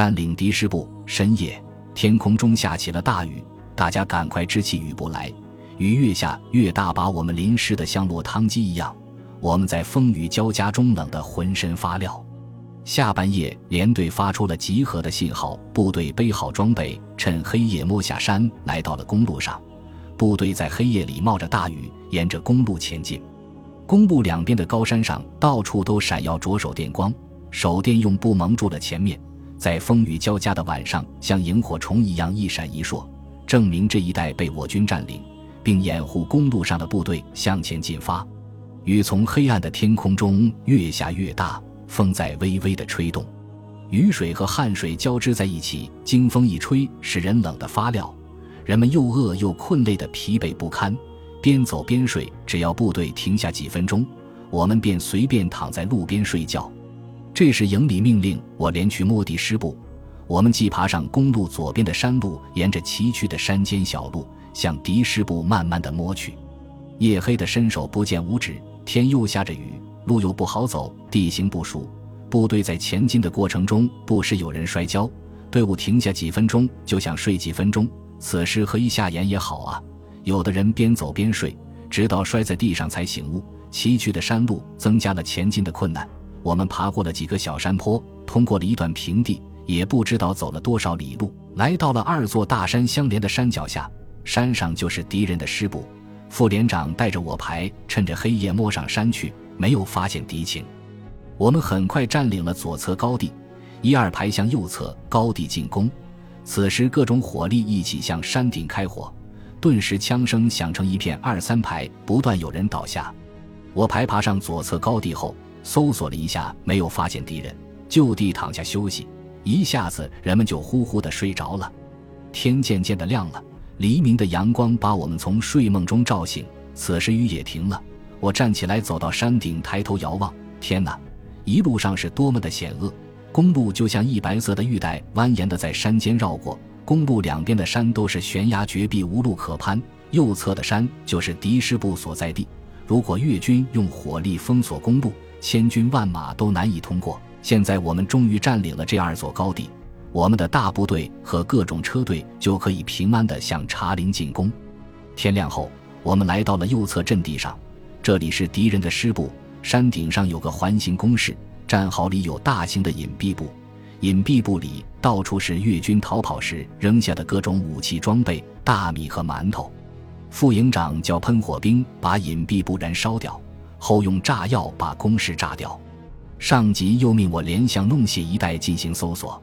占领敌师部。深夜，天空中下起了大雨，大家赶快支起雨布来。雨越下越大，把我们淋湿的像落汤鸡一样。我们在风雨交加中冷得浑身发撂。下半夜，连队发出了集合的信号，部队背好装备，趁黑夜摸下山，来到了公路上。部队在黑夜里冒着大雨，沿着公路前进。公路两边的高山上，到处都闪耀着手电光，手电用布蒙住了前面，在风雨交加的晚上，像萤火虫一样一闪一烁，证明这一带被我军占领。并掩护公路上的部队向前进发。雨从黑暗的天空中越下越大，风在微微的吹动，雨水和汗水交织在一起，经风一吹，使人冷得发撂。人们又饿又困，累得疲惫不堪，边走边睡。只要部队停下几分钟，我们便随便躺在路边睡觉。这时营里命令我连去摸敌师部。我们既爬上公路左边的山路，沿着崎岖的山间小路。向敌师部慢慢的摸去，夜黑的伸手不见五指，天又下着雨，路又不好走，地形不熟。部队在前进的过程中，不时有人摔跤，队伍停下几分钟，就想睡几分钟。此时喝一下盐也好啊。有的人边走边睡，直到摔在地上才醒悟。崎岖的山路增加了前进的困难。我们爬过了几个小山坡，通过了一段平地，也不知道走了多少里路，来到了二座大山相连的山脚下。山上就是敌人的师部，副连长带着我排，趁着黑夜摸上山去，没有发现敌情。我们很快占领了左侧高地，一二排向右侧高地进攻。此时各种火力一起向山顶开火，顿时枪声响成一片，二三排不断有人倒下。我排爬上左侧高地后，搜索了一下，没有发现敌人，就地躺下休息。一下子人们就呼呼的睡着了，天渐渐的亮了。黎明的阳光把我们从睡梦中照醒，此时雨也停了。我站起来，走到山顶，抬头遥望，天哪！一路上是多么的险恶，公路就像一白色的玉带，蜿蜒的在山间绕过。公路两边的山都是悬崖绝壁，无路可攀。右侧的山就是敌师部所在地。如果越军用火力封锁公路，千军万马都难以通过。现在我们终于占领了这二座高地。我们的大部队和各种车队就可以平安地向茶陵进攻。天亮后，我们来到了右侧阵地上，这里是敌人的师部。山顶上有个环形工事，战壕里有大型的隐蔽部，隐蔽部里到处是越军逃跑时扔下的各种武器装备、大米和馒头。副营长叫喷火兵把隐蔽部燃烧掉，后用炸药把工事炸掉。上级又命我连向弄血一带进行搜索。